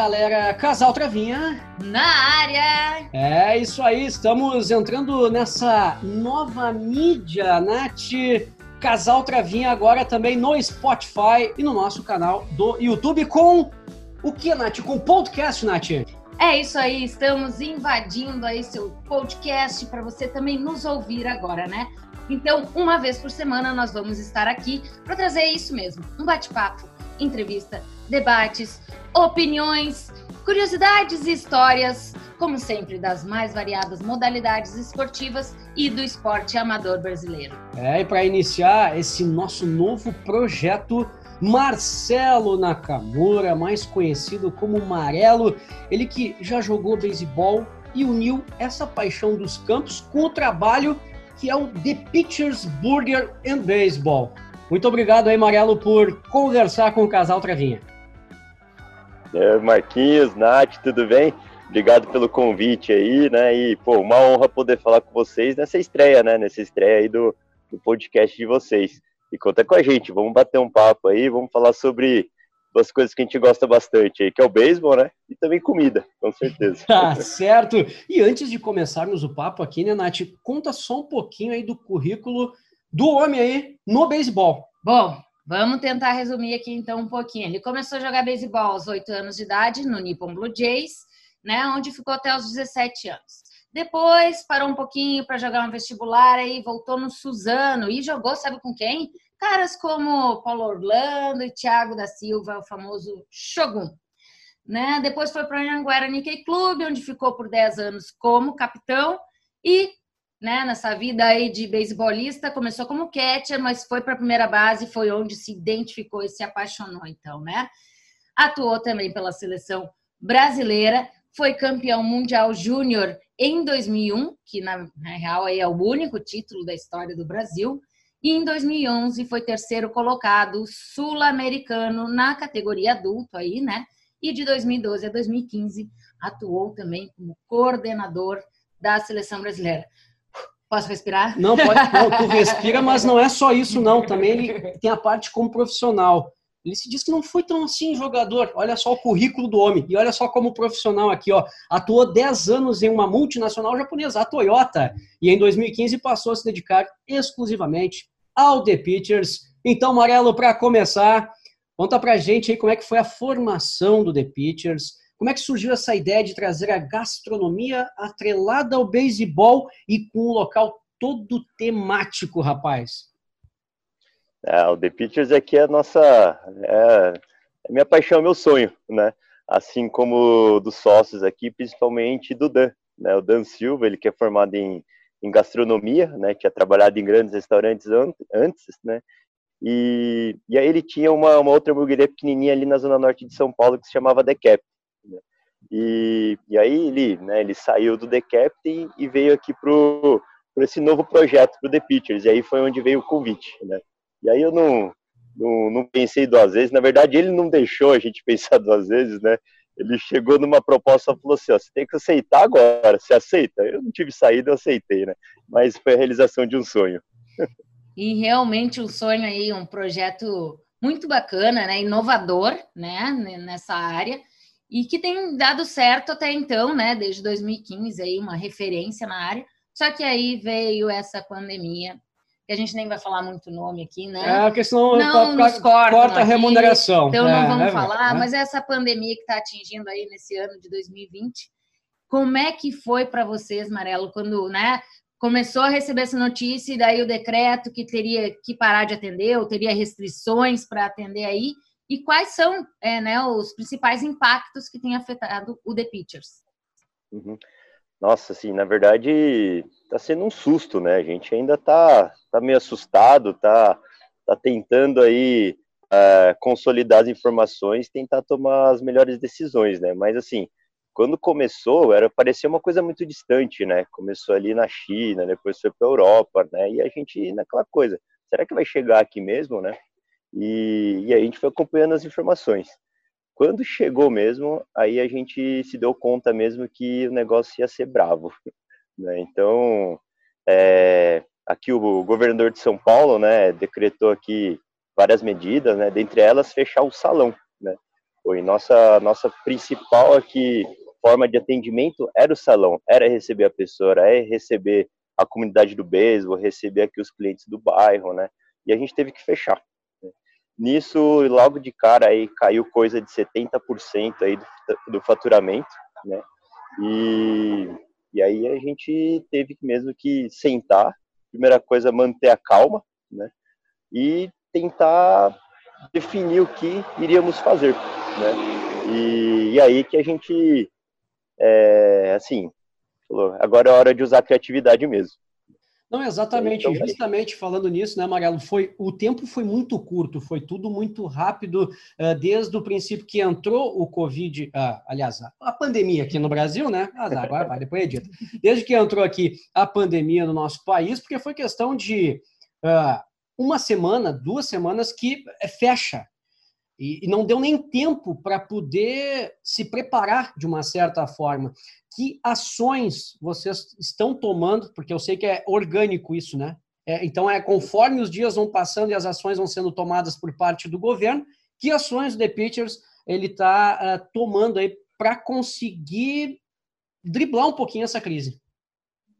galera, Casal Travinha. Na área! É isso aí, estamos entrando nessa nova mídia, Nath. Casal Travinha agora também no Spotify e no nosso canal do YouTube com o que, Nath? Com o podcast, Nath? É isso aí, estamos invadindo aí seu podcast para você também nos ouvir agora, né? Então, uma vez por semana nós vamos estar aqui para trazer isso mesmo, um bate-papo, entrevista, debates, opiniões, curiosidades e histórias, como sempre, das mais variadas modalidades esportivas e do esporte amador brasileiro. É, e para iniciar esse nosso novo projeto, Marcelo Nakamura, mais conhecido como Marelo, ele que já jogou beisebol e uniu essa paixão dos campos com o trabalho que é o The Pitchers Burger and Baseball. Muito obrigado aí, Marelo, por conversar com o casal Travinha. É, Marquinhos, Nath, tudo bem? Obrigado pelo convite aí, né? E, pô, uma honra poder falar com vocês nessa estreia, né? Nessa estreia aí do, do podcast de vocês. E conta com a gente, vamos bater um papo aí, vamos falar sobre duas coisas que a gente gosta bastante aí, que é o beisebol, né? E também comida, com certeza. Tá certo. E antes de começarmos o papo aqui, né, Nath, conta só um pouquinho aí do currículo do homem aí no beisebol. Bom, Vamos tentar resumir aqui então um pouquinho. Ele começou a jogar beisebol aos 8 anos de idade no Nippon Blue Jays, né, onde ficou até os 17 anos. Depois parou um pouquinho para jogar um vestibular aí voltou no Suzano e jogou, sabe com quem? Caras como Paulo Orlando e Thiago da Silva, o famoso Shogun. Né? Depois foi para o Anhanguera Nikkei Clube, onde ficou por 10 anos como capitão e né, nessa vida aí de beisebólista, começou como catcher, mas foi para a primeira base, foi onde se identificou e se apaixonou, então, né? Atuou também pela seleção brasileira, foi campeão mundial júnior em 2001, que na, na real é o único título da história do Brasil, e em 2011 foi terceiro colocado sul-americano na categoria adulto aí, né? E de 2012 a 2015 atuou também como coordenador da seleção brasileira. Posso respirar? Não, pode, não, tu respira, mas não é só isso, não. Também ele tem a parte como profissional. Ele se diz que não foi tão assim jogador. Olha só o currículo do homem. E olha só como profissional aqui, ó. Atuou 10 anos em uma multinacional japonesa, a Toyota. E em 2015 passou a se dedicar exclusivamente ao The Pitchers. Então, Marelo, para começar, conta pra gente aí como é que foi a formação do The Pitchers como é que surgiu essa ideia de trazer a gastronomia atrelada ao beisebol e com um local todo temático, rapaz? É, o The Pitchers aqui é a nossa. É, é minha paixão, meu sonho, né? Assim como dos sócios aqui, principalmente do Dan. Né? O Dan Silva, ele que é formado em, em gastronomia, né? Tinha trabalhado em grandes restaurantes antes, né? E, e aí ele tinha uma, uma outra hamburgueria pequenininha ali na zona norte de São Paulo que se chamava The Cap. E, e aí ele, né, ele saiu do The Captain e veio aqui pro, pro esse novo projeto, pro The Pitchers, e aí foi onde veio o convite, né? E aí eu não, não, não pensei duas vezes, na verdade ele não deixou a gente pensar duas vezes, né? Ele chegou numa proposta e falou assim, ó, você tem que aceitar agora, você aceita? Eu não tive saída, eu aceitei, né? Mas foi a realização de um sonho. E realmente um sonho aí, um projeto muito bacana, né? Inovador, né? Nessa área e que tem dado certo até então, né? Desde 2015 aí uma referência na área. Só que aí veio essa pandemia, que a gente nem vai falar muito nome aqui, né? É, a questão não nos corta, corta a remuneração. Então é, não vamos é, falar, é. mas essa pandemia que está atingindo aí nesse ano de 2020, como é que foi para vocês, Marelo, quando, né? Começou a receber essa notícia e daí o decreto que teria que parar de atender, ou teria restrições para atender aí, e quais são é, né, os principais impactos que tem afetado o The Pitchers. Uhum. Nossa, assim, na verdade, está sendo um susto, né? A gente ainda está tá meio assustado, está tá tentando aí uh, consolidar as informações, tentar tomar as melhores decisões, né? Mas assim, quando começou, era parecia uma coisa muito distante, né? Começou ali na China, depois foi para a Europa, né? E a gente naquela coisa, será que vai chegar aqui mesmo, né? E, e a gente foi acompanhando as informações. Quando chegou mesmo, aí a gente se deu conta mesmo que o negócio ia ser bravo. Né? Então, é, aqui o governador de São Paulo, né, decretou aqui várias medidas, né, dentre elas fechar o salão, né. Foi nossa nossa principal aqui forma de atendimento era o salão, era receber a pessoa, era receber a comunidade do beisebol, receber aqui os clientes do bairro, né? E a gente teve que fechar. Nisso, logo de cara aí caiu coisa de 70% aí do, do faturamento, né? E, e aí a gente teve mesmo que sentar, primeira coisa manter a calma, né? E tentar definir o que iríamos fazer, né? E, e aí que a gente, é, assim, falou, agora é hora de usar a criatividade mesmo. Não, exatamente, então, justamente falando nisso, né, Amarelo, foi, o tempo foi muito curto, foi tudo muito rápido, uh, desde o princípio que entrou o Covid, uh, aliás, a, pandemia aqui no Brasil, né, ah, agora vai, depois edita, desde que entrou aqui a pandemia no nosso país, porque foi questão de uh, uma semana, duas semanas que é, fecha, e, e não deu nem tempo para poder se preparar de uma certa forma que ações vocês estão tomando, porque eu sei que é orgânico isso, né? É, então, é conforme os dias vão passando e as ações vão sendo tomadas por parte do governo, que ações o The Pitchers ele está uh, é, tomando aí para conseguir driblar um pouquinho essa crise?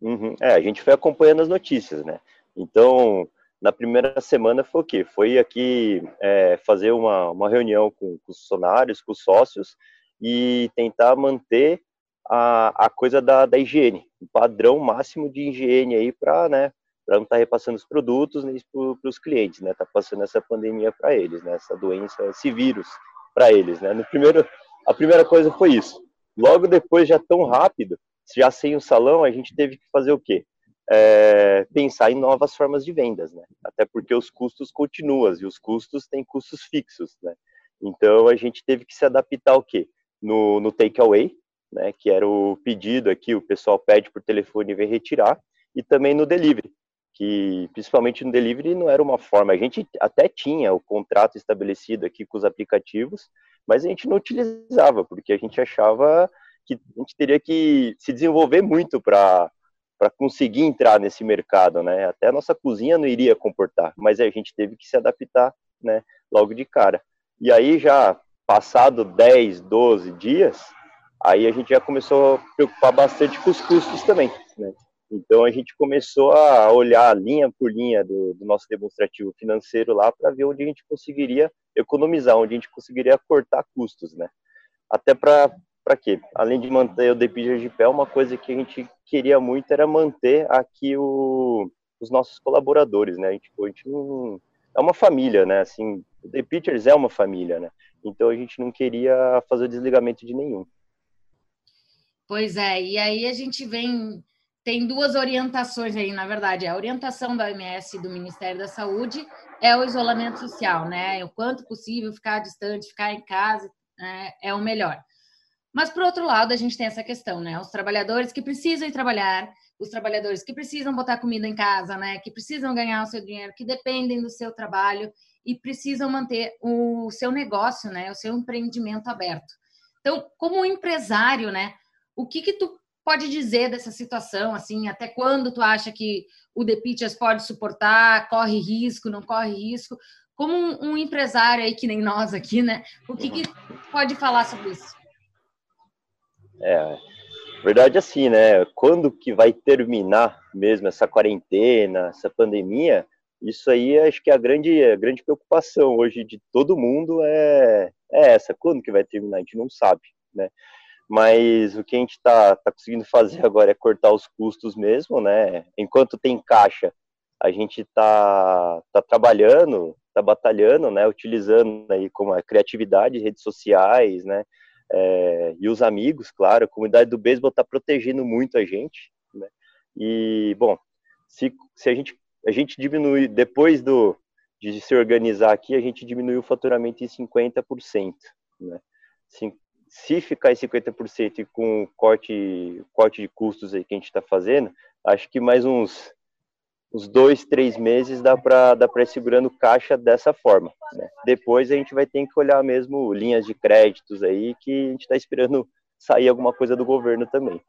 Uhum. É, a gente foi acompanhando as notícias, né? Então, na primeira semana foi o quê? Foi aqui é, fazer uma, uma reunião com, com os funcionários, com os sócios, e tentar manter a, a coisa da, da higiene, o padrão máximo de higiene aí para né, não estar tá repassando os produtos né, para os clientes, né? Tá passando essa pandemia para eles, né? Essa doença, esse vírus para eles, né? No primeiro, a primeira coisa foi isso. Logo depois, já tão rápido, já sem o salão, a gente teve que fazer o quê? É, pensar em novas formas de vendas, né? Até porque os custos continuam e os custos têm custos fixos, né? Então a gente teve que se adaptar ao quê? No, no takeaway, né, que era o pedido aqui, o pessoal pede por telefone e vem retirar, e também no delivery, que principalmente no delivery não era uma forma, a gente até tinha o contrato estabelecido aqui com os aplicativos, mas a gente não utilizava, porque a gente achava que a gente teria que se desenvolver muito para para conseguir entrar nesse mercado, né? Até a nossa cozinha não iria comportar, mas a gente teve que se adaptar, né, logo de cara. E aí já passado 10, 12 dias, aí a gente já começou a preocupar bastante com os custos também, né? Então a gente começou a olhar linha por linha do, do nosso demonstrativo financeiro lá para ver onde a gente conseguiria economizar, onde a gente conseguiria cortar custos, né? Até para para quê? Além de manter o Depiger de pé, uma coisa que a gente queria muito era manter aqui o, os nossos colaboradores, né? A gente, a gente não, é uma família, né? Assim, o The Pitchers é uma família, né? Então a gente não queria fazer o desligamento de nenhum. Pois é, e aí a gente vem. Tem duas orientações aí, na verdade. A orientação da OMS e do Ministério da Saúde é o isolamento social, né? O quanto possível ficar distante, ficar em casa né? é o melhor. Mas, por outro lado, a gente tem essa questão, né? Os trabalhadores que precisam ir trabalhar, os trabalhadores que precisam botar comida em casa, né? Que precisam ganhar o seu dinheiro, que dependem do seu trabalho e precisam manter o seu negócio, né? O seu empreendimento aberto. Então, como empresário, né? O que que tu pode dizer dessa situação, assim, até quando tu acha que o The Pitchers pode suportar, corre risco, não corre risco? Como um, um empresário aí que nem nós aqui, né? O que, que pode falar sobre isso? É, verdade assim, né? Quando que vai terminar mesmo essa quarentena, essa pandemia? Isso aí acho que é a grande, a grande preocupação hoje de todo mundo é, é essa. Quando que vai terminar? A gente não sabe, né? mas o que a gente está tá conseguindo fazer agora é cortar os custos mesmo, né? Enquanto tem caixa, a gente está tá trabalhando, está batalhando, né? Utilizando aí como a criatividade, redes sociais, né? É, e os amigos, claro, a comunidade do beisebol está protegendo muito a gente, né? E bom, se, se a gente a gente diminui depois do de se organizar aqui, a gente diminui o faturamento em 50%, né? se ficar em 50% e com o corte, corte de custos aí que a gente está fazendo, acho que mais uns, uns dois, três meses dá para dá ir segurando caixa dessa forma. Né? Depois a gente vai ter que olhar mesmo linhas de créditos aí, que a gente está esperando sair alguma coisa do governo também.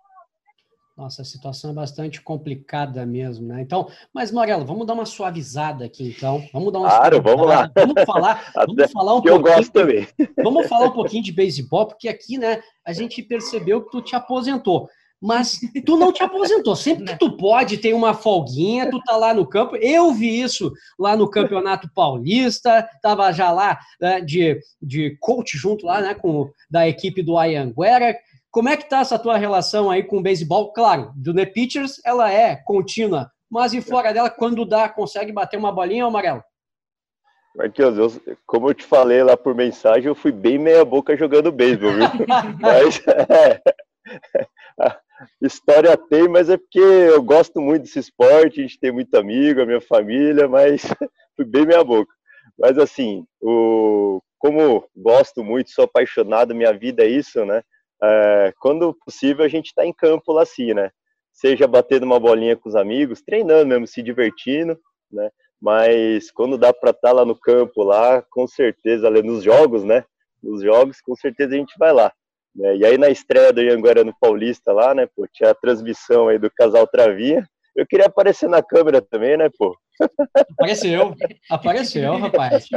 Nossa, a situação é bastante complicada mesmo, né? Então, mas Morelo, vamos dar uma suavizada aqui, então. Vamos dar uma Claro, vamos lá. Vamos falar, vamos falar um pouquinho. eu gosto também. Vamos falar um pouquinho de beisebol, porque aqui, né, a gente percebeu que tu te aposentou. Mas tu não te aposentou. Sempre que tu pode, tem uma folguinha, tu tá lá no campo. Eu vi isso lá no Campeonato Paulista, tava já lá né, de, de coach junto lá, né, com da equipe do Ayanguera. Como é que tá essa tua relação aí com o beisebol? Claro, do The Pitchers ela é contínua, mas e fora dela, quando dá, consegue bater uma bolinha, amarelo? Marquinhos, eu, como eu te falei lá por mensagem, eu fui bem meia boca jogando beisebol, viu? mas, é, história tem, mas é porque eu gosto muito desse esporte, a gente tem muito amigo, a minha família, mas fui bem meia boca. Mas assim, o, como gosto muito, sou apaixonado, minha vida é isso, né? É, quando possível, a gente está em campo lá assim, né? Seja batendo uma bolinha com os amigos, treinando mesmo, se divertindo, né? Mas quando dá para estar tá lá no campo, lá, com certeza, nos jogos, né? Nos jogos, com certeza a gente vai lá. Né? E aí na estreia do Ianguera no Paulista lá, né? Pô, tinha a transmissão aí do casal Travinha. Eu queria aparecer na câmera também, né, pô? Apareceu, apareceu, rapaz.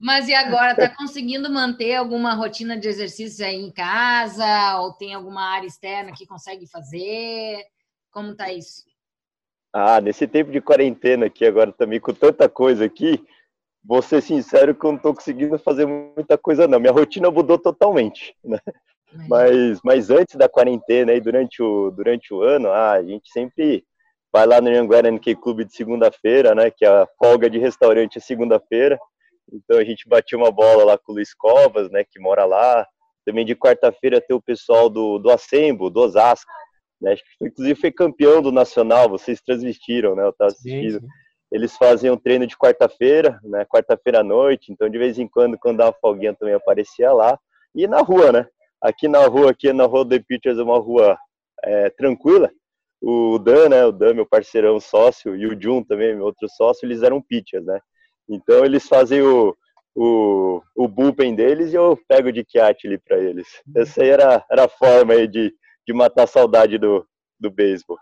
Mas e agora, tá conseguindo manter alguma rotina de exercícios aí em casa? Ou tem alguma área externa que consegue fazer? Como tá isso? Ah, nesse tempo de quarentena aqui agora também, com tanta coisa aqui, vou ser sincero que eu não tô conseguindo fazer muita coisa não. Minha rotina mudou totalmente, né? Mas, mas antes da quarentena e durante o, durante o ano, ah, a gente sempre vai lá no Anhanguera NK Clube de segunda-feira, né, que é a folga de restaurante é segunda-feira. Então a gente batia uma bola lá com o Luiz Covas, né, que mora lá. Também de quarta-feira tem o pessoal do, do Assembo, do Osasco, né, acho que inclusive foi campeão do Nacional, vocês transmitiram, né, eu estava assistindo. Sim, sim. Eles fazem um treino de quarta-feira, né, quarta-feira à noite, então de vez em quando, quando uma folguinha também aparecia lá. E na rua, né, aqui na rua, aqui na Rua The Pictures, é uma rua é, tranquila, o Dan, né, o Dan, meu parceirão sócio, e o Jun também, meu outro sócio, eles eram pitchers, né? Então eles fazem o, o, o bullpen deles e eu pego de quiate ali para eles. Essa aí era, era a forma aí de, de matar a saudade do, do beisebol.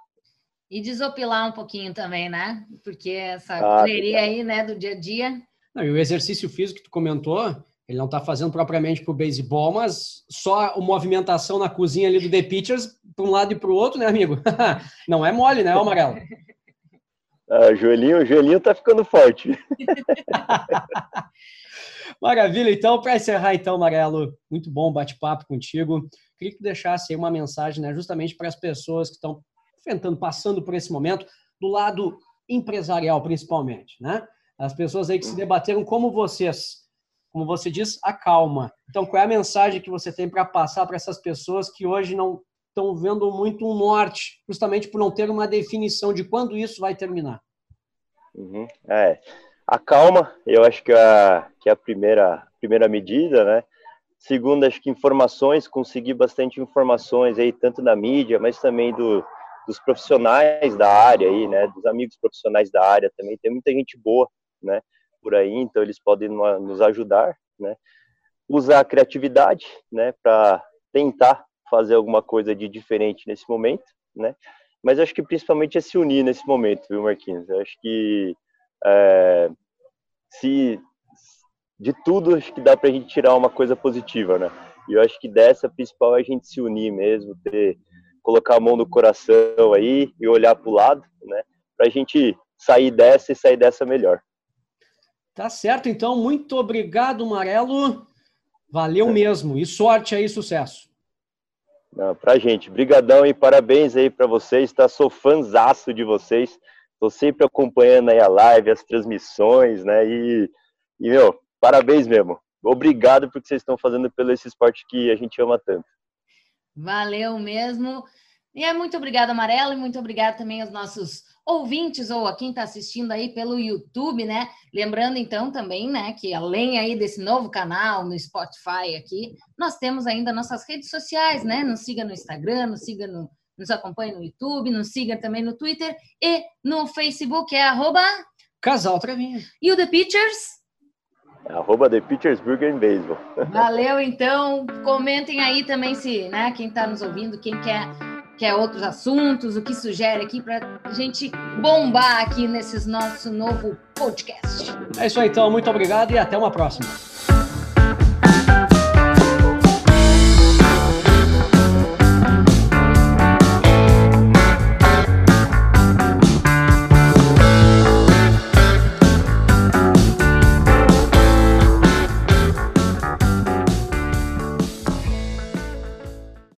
E desopilar um pouquinho também, né? Porque essa ah, correria aí, né, do dia a dia. Não, e o exercício físico que tu comentou, ele não está fazendo propriamente para o beisebol, mas só a movimentação na cozinha ali do The Pitchers, para um lado e para o outro, né, amigo? não é mole, né, Amarelo? Ah, o joelhinho, o joelhinho tá ficando forte. Maravilha, então, para encerrar, então, Amarelo, muito bom bate-papo contigo. Queria que tu deixasse aí uma mensagem, né, justamente para as pessoas que estão enfrentando, passando por esse momento, do lado empresarial, principalmente, né? As pessoas aí que se debateram como vocês como você diz, a calma. Então, qual é a mensagem que você tem para passar para essas pessoas que hoje não estão vendo muito um norte, justamente por não ter uma definição de quando isso vai terminar? Uhum. É, a calma, eu acho que é a, que é a primeira, primeira medida, né? Segundo, acho que informações, conseguir bastante informações aí, tanto da mídia, mas também do, dos profissionais da área aí, né? Dos amigos profissionais da área também. Tem muita gente boa, né? por aí, então eles podem nos ajudar, né? Usar a criatividade, né, para tentar fazer alguma coisa de diferente nesse momento, né? Mas acho que principalmente é se unir nesse momento, viu, Marquinhos? Eu acho que é, se de tudo acho que dá para a gente tirar uma coisa positiva, né? E eu acho que dessa principal é a gente se unir mesmo, ter colocar a mão no coração aí e olhar para o lado, né? Para a gente sair dessa e sair dessa melhor. Tá certo, então. Muito obrigado, Marelo. Valeu mesmo. E sorte aí, sucesso. Não, pra gente. Brigadão e parabéns aí para vocês. Tá? Sou fãzaço de vocês. Tô sempre acompanhando aí a live, as transmissões, né? E, e meu, parabéns mesmo. Obrigado por que vocês estão fazendo pelo esse esporte que a gente ama tanto. Valeu mesmo. E é muito obrigado, Amarelo, e muito obrigado também aos nossos ouvintes ou a quem está assistindo aí pelo YouTube, né? Lembrando então também, né, que além aí desse novo canal no Spotify aqui, nós temos ainda nossas redes sociais, né? Nos siga no Instagram, nos siga no nos acompanhe no YouTube, nos siga também no Twitter e no Facebook é arroba Casal Travinha. E o The Pictures? Arroba The Pictures Burger Baseball. Valeu, então. Comentem aí também se, né, quem está nos ouvindo, quem quer quer outros assuntos, o que sugere aqui para a gente bombar aqui nesses nosso novo podcast. É isso aí, então. Muito obrigado e até uma próxima.